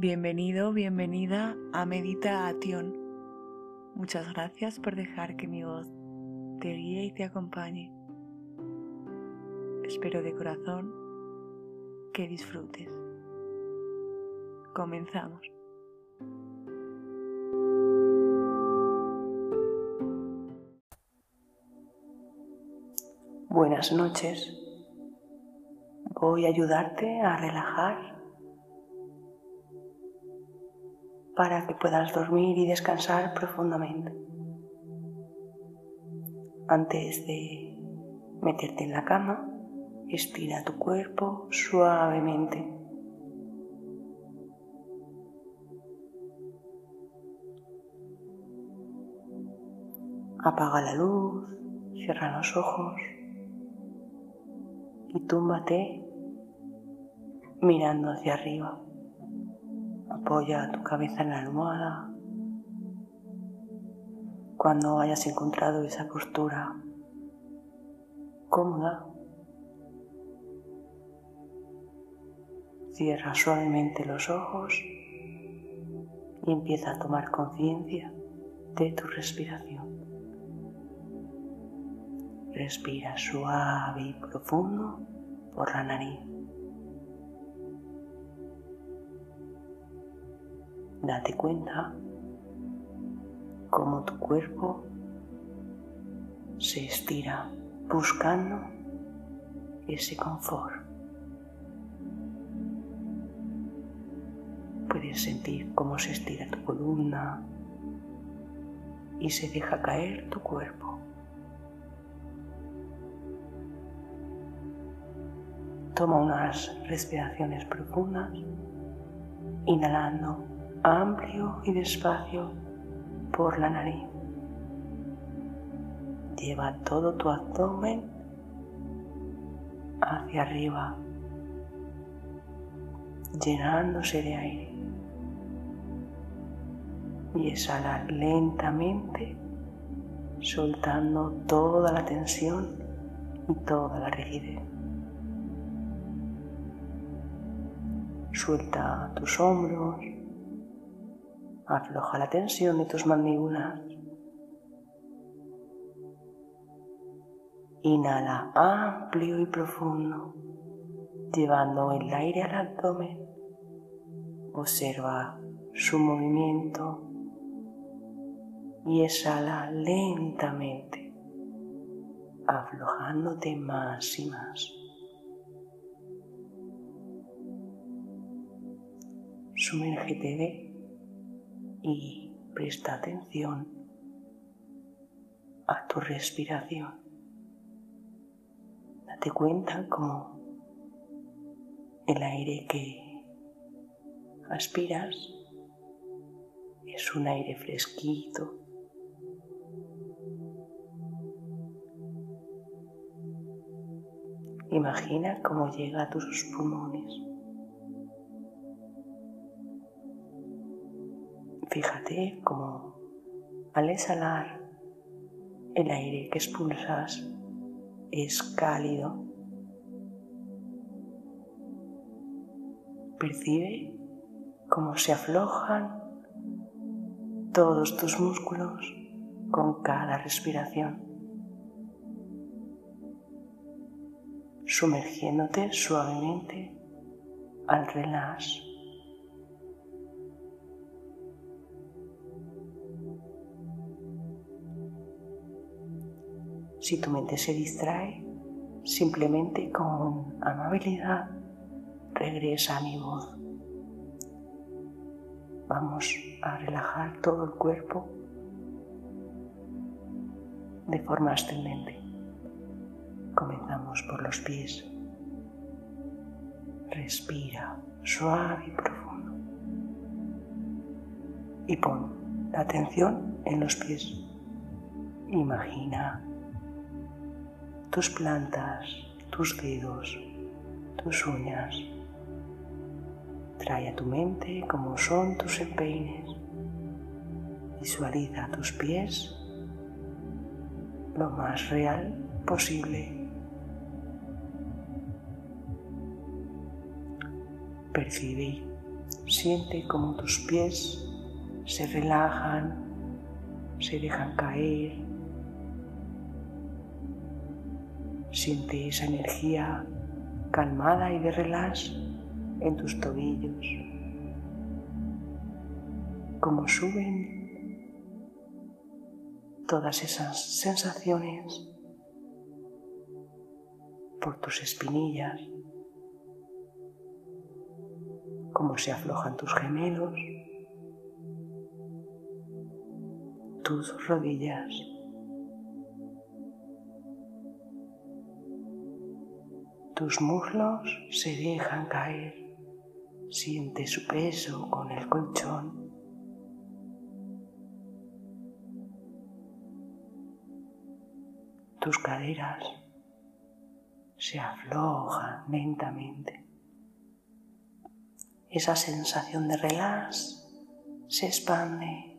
Bienvenido, bienvenida a Meditación. Muchas gracias por dejar que mi voz te guíe y te acompañe. Espero de corazón que disfrutes. Comenzamos. Buenas noches. Voy a ayudarte a relajar para que puedas dormir y descansar profundamente. Antes de meterte en la cama, estira tu cuerpo suavemente. Apaga la luz, cierra los ojos y túmbate mirando hacia arriba. Apoya tu cabeza en la almohada. Cuando hayas encontrado esa postura cómoda, cierra suavemente los ojos y empieza a tomar conciencia de tu respiración. Respira suave y profundo por la nariz. Date cuenta cómo tu cuerpo se estira buscando ese confort. Puedes sentir cómo se estira tu columna y se deja caer tu cuerpo. Toma unas respiraciones profundas, inhalando amplio y despacio por la nariz. Lleva todo tu abdomen hacia arriba, llenándose de aire. Y exhala lentamente, soltando toda la tensión y toda la rigidez. Suelta tus hombros, Afloja la tensión de tus mandíbulas. Inhala amplio y profundo, llevando el aire al abdomen. Observa su movimiento y exhala lentamente, aflojándote más y más. Sumérgete de y presta atención a tu respiración. Date cuenta como el aire que aspiras es un aire fresquito. Imagina cómo llega a tus pulmones. Fíjate cómo al exhalar el aire que expulsas es cálido. Percibe cómo se aflojan todos tus músculos con cada respiración, sumergiéndote suavemente al relax. Si tu mente se distrae, simplemente con amabilidad regresa a mi voz. Vamos a relajar todo el cuerpo de forma ascendente. Comenzamos por los pies. Respira suave y profundo. Y pon la atención en los pies. Imagina tus plantas, tus dedos, tus uñas. Trae a tu mente cómo son tus empeines. Visualiza tus pies lo más real posible. Percibe Siente como tus pies se relajan, se dejan caer. Siente esa energía calmada y de relax en tus tobillos, como suben todas esas sensaciones por tus espinillas, cómo se aflojan tus gemelos, tus rodillas. Tus muslos se dejan caer. Siente su peso con el colchón. Tus caderas se aflojan lentamente esa sensación de relax se expande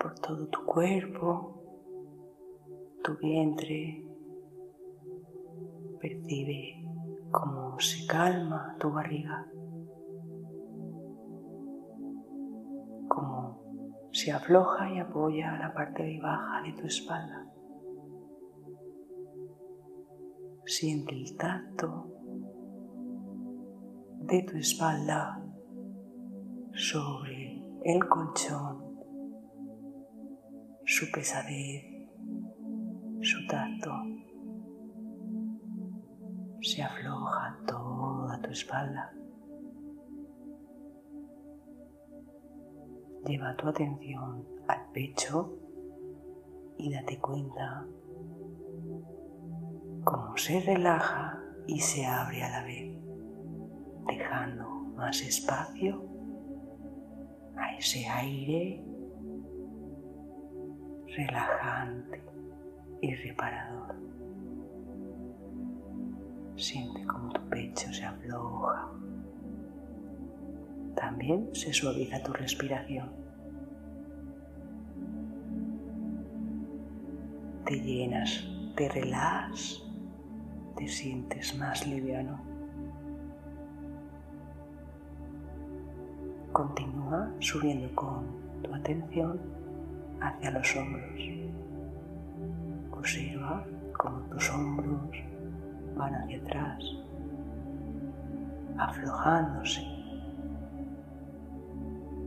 por todo tu cuerpo, tu vientre. Percibe cómo se calma tu barriga, cómo se afloja y apoya la parte de baja de tu espalda. Siente el tacto de tu espalda sobre el colchón, su pesadez, su tacto. Se afloja toda tu espalda. Lleva tu atención al pecho y date cuenta cómo se relaja y se abre a la vez dejando más espacio a ese aire relajante y reparador. Siente como tu pecho se afloja. También se suaviza tu respiración. Te llenas de relax, te sientes más liviano. Continúa subiendo con tu atención hacia los hombros. Observa cómo tus hombros van hacia atrás, aflojándose.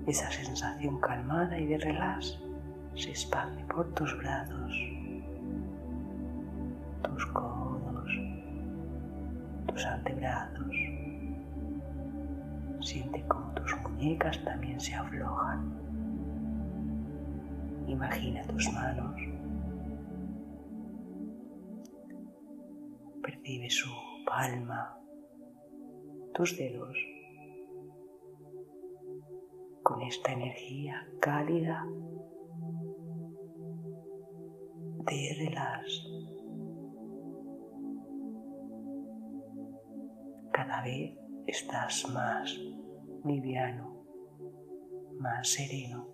Esa sensación calmada y de relax se expande por tus brazos, tus codos, tus antebrazos. Siente cómo tus muñecas también se aflojan. Imagina tus manos. Percibe su palma, tus dedos, con esta energía cálida de relax. Cada vez estás más liviano, más sereno.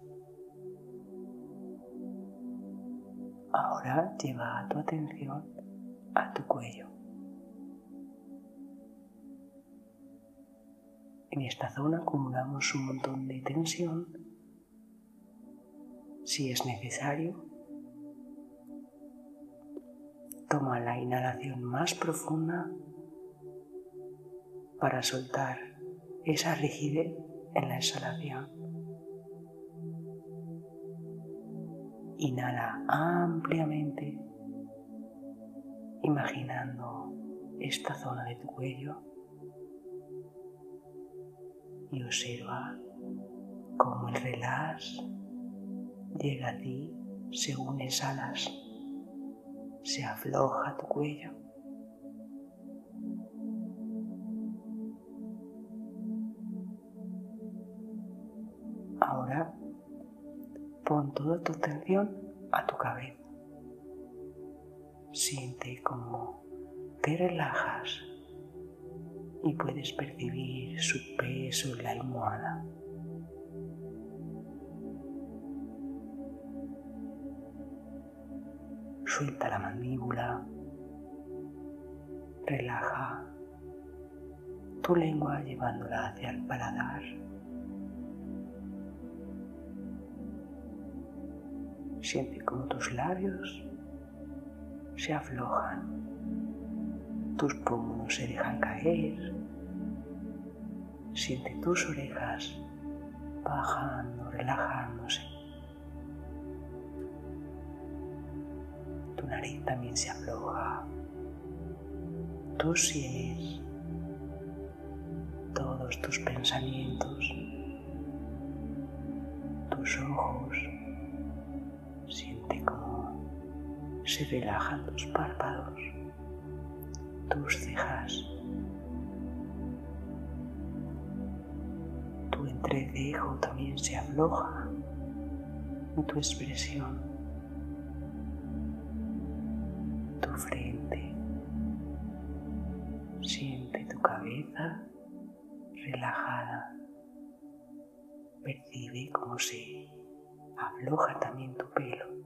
Ahora lleva tu atención a tu cuello. En esta zona acumulamos un montón de tensión. Si es necesario, toma la inhalación más profunda para soltar esa rigidez en la exhalación. Inhala ampliamente, imaginando esta zona de tu cuello y observa cómo el relax llega a ti según exhalas, se afloja tu cuello. Ahora pon toda tu atención a tu cabeza. Siente cómo te relajas y puedes percibir su peso en la almohada. Suelta la mandíbula, relaja tu lengua llevándola hacia el paladar. Siente como tus labios se aflojan, tus pómulos se dejan caer, siente tus orejas bajando, relajándose. Tu nariz también se afloja, tus sienes, todos tus pensamientos, tus ojos se relajan tus párpados, tus cejas, entrecejo también se afloja y tu expresión, tu frente, siente tu cabeza relajada, percibe como se afloja también tu pelo.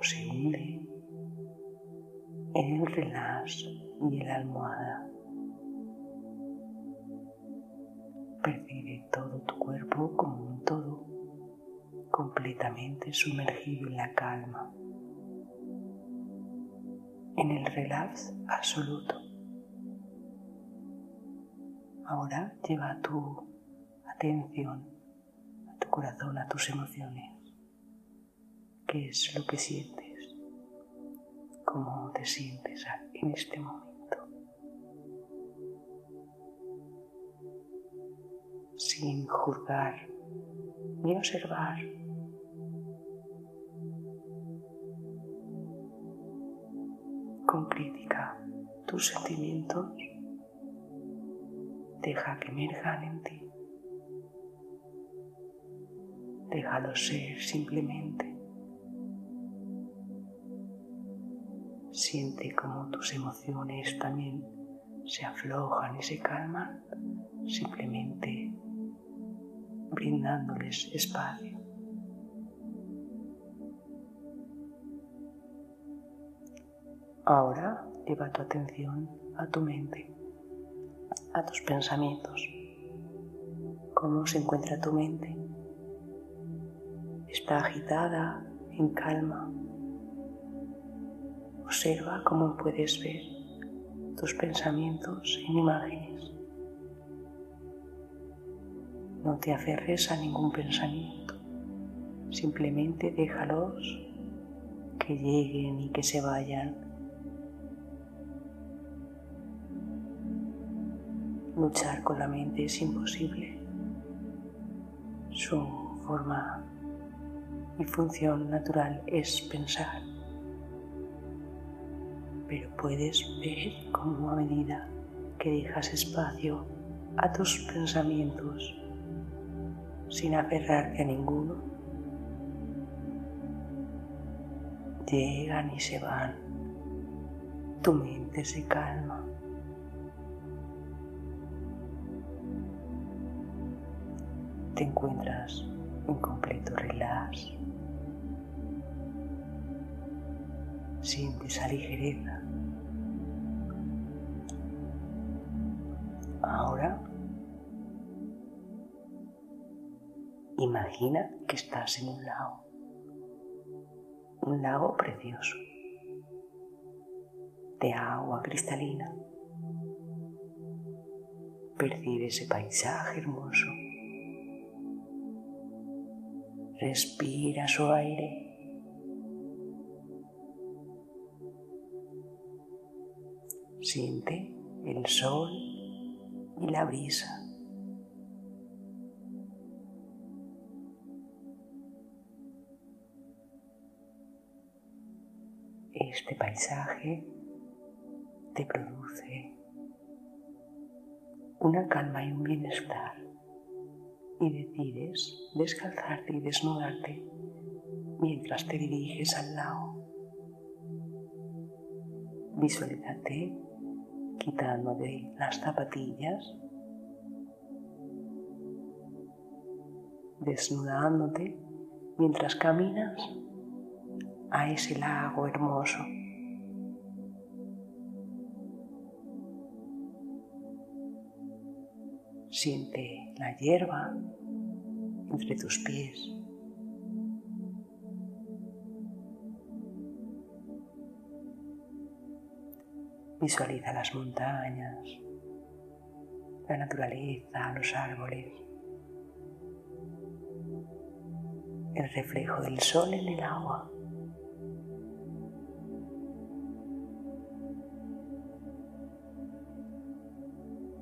se hunde en el relax y la almohada. Percibe todo tu cuerpo como un todo, completamente sumergido en la calma, en el relax absoluto. Ahora lleva tu atención a tu corazón, a tus emociones qué es lo que sientes, cómo te sientes en este momento. Sin juzgar ni observar. Con crítica tus sentimientos, deja que emerjan en ti. Déjalos ser simplemente. Siente como tus emociones también se aflojan y se calman, simplemente brindándoles espacio. Ahora lleva tu atención a tu mente, a tus pensamientos. ¿Cómo se encuentra tu mente? ¿Está agitada, en calma? Observa cómo puedes ver tus pensamientos en imágenes. No te aferres a ningún pensamiento, simplemente déjalos que lleguen y que se vayan. Luchar con la mente es imposible. Su forma y función natural es pensar pero puedes ver cómo a medida que dejas espacio a tus pensamientos sin aferrarte a ninguno, llegan y se van, tu mente se calma. Te encuentras en completo relax. Siente esa ligereza. Imagina que estás en un lago, un lago precioso, de agua cristalina. Percibe ese paisaje hermoso. Respira su aire Siente el sol y la brisa. Este paisaje te produce una calma y un bienestar y decides descalzarte y desnudarte mientras te diriges al lago. Visualízate de las zapatillas, desnudándote mientras caminas a ese lago hermoso. Siente la hierba entre tus pies. Visualiza las montañas, la naturaleza, los árboles, el reflejo del sol en el agua.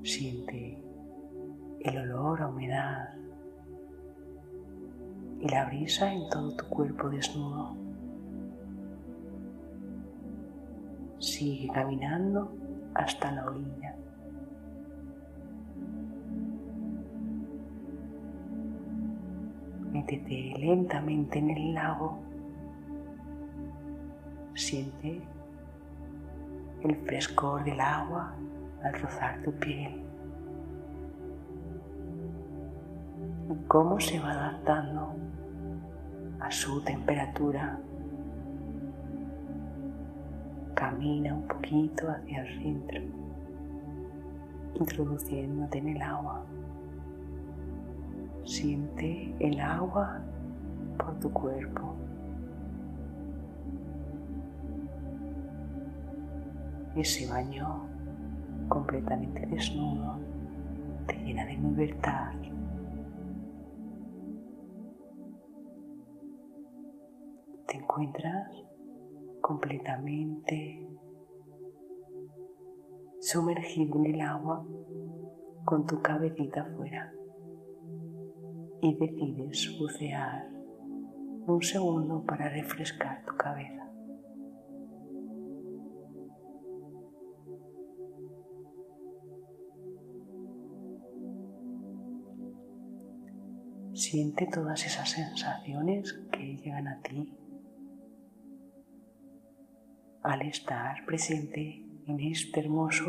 Siente el olor a humedad y la brisa en todo tu cuerpo desnudo. Sigue caminando hasta la orilla. Métete lentamente en el lago. Siente el frescor del agua al rozar tu piel. Y cómo se va adaptando a su temperatura camina un poquito hacia el centro, introduciéndote en el agua. Siente el agua por tu cuerpo. Ese baño completamente desnudo te llena de libertad. Te encuentras completamente sumergido en el agua con tu cabecita afuera y decides bucear un segundo para refrescar tu cabeza. Siente todas esas sensaciones que llegan a ti al estar presente en este hermoso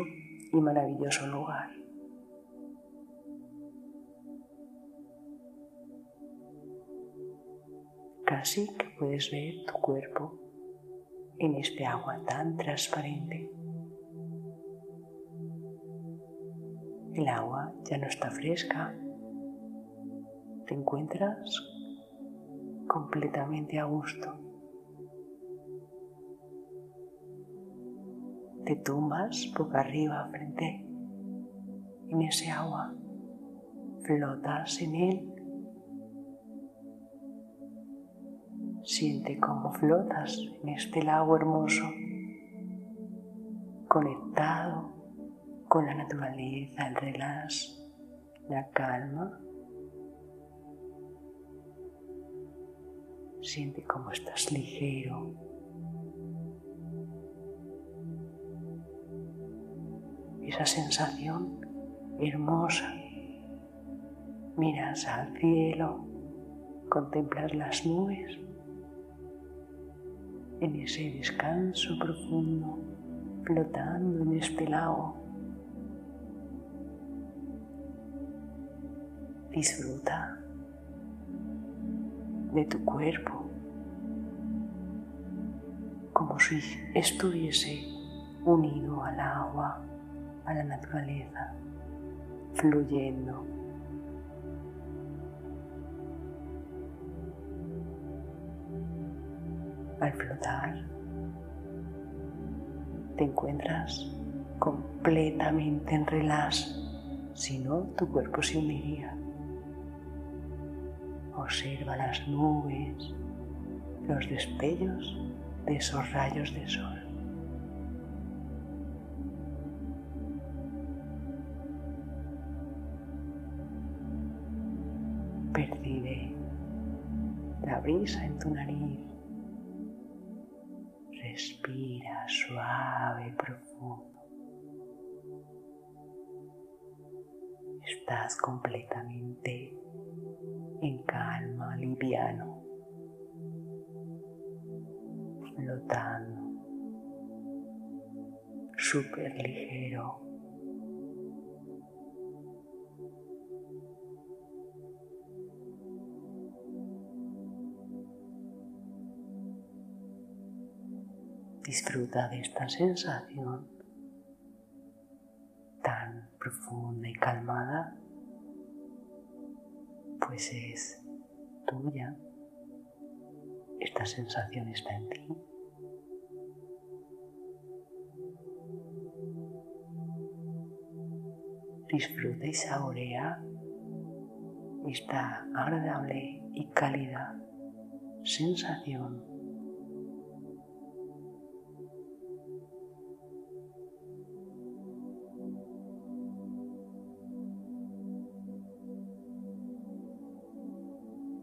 y maravilloso lugar. Casi que puedes ver tu cuerpo en este agua tan transparente. El agua ya no está fresca. Te encuentras completamente a gusto. te tumbas boca arriba frente en ese agua, flotas en él, siente cómo flotas en este lago hermoso, conectado con la naturaleza, el relax, la calma. Siente cómo estás ligero, esa sensación hermosa. Miras al cielo, contemplas las nubes en ese descanso profundo, flotando en este lago. Disfruta de tu cuerpo como si estuviese unido al agua a la naturaleza, fluyendo. Al flotar, te encuentras completamente en relax, si no, tu cuerpo se uniría. Observa las nubes, los destellos de esos rayos de sol. Percibe la brisa en tu nariz. Respira suave y profundo. Estás completamente en calma, liviano, flotando, súper ligero. Disfruta de esta sensación tan profunda y calmada pues es tuya, esta sensación está en ti. Disfruta y saborea esta agradable y cálida sensación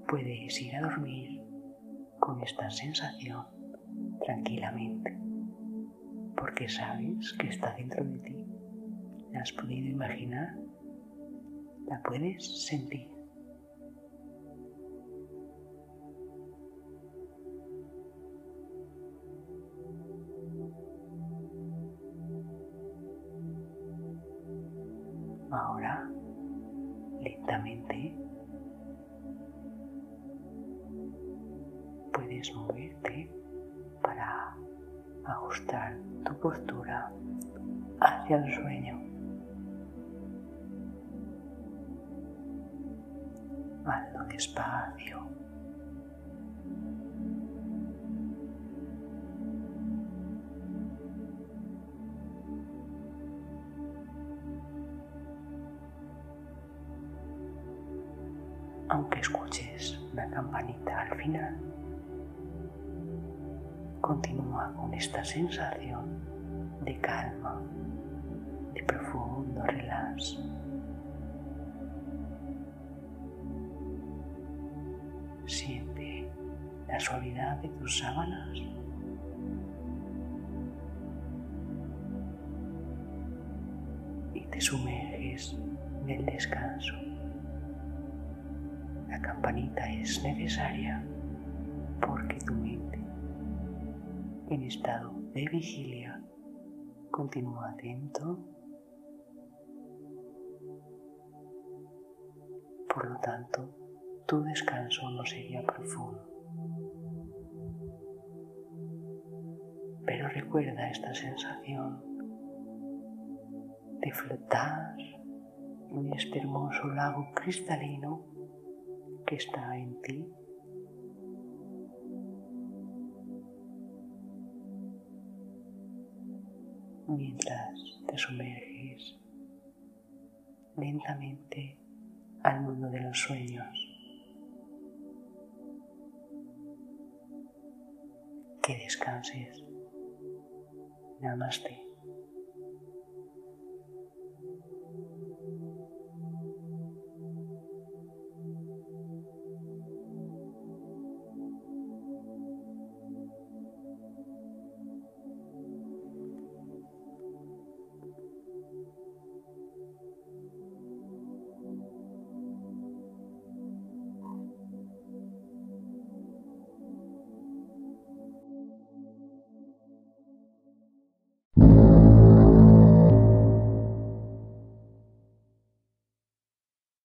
puedes ir a dormir con esta sensación tranquilamente, porque sabes que está dentro de ti. ¿La has podido imaginar? ¿La puedes sentir? Despacio. Aunque escuches la campanita al final, Continúa con esta sensación de calma, de profundo relax. Suavidad de tus sábanas. Y te sumerges en el descanso. La campanita es necesaria porque tu mente en estado de vigilia. Continúa atento. Por lo tanto, tu descanso no sería profundo. Recuerda esta sensación de flotar en este hermoso lago cristalino que está en ti mientras te sumerges lentamente al mundo de los sueños. Que descanses. Намасте.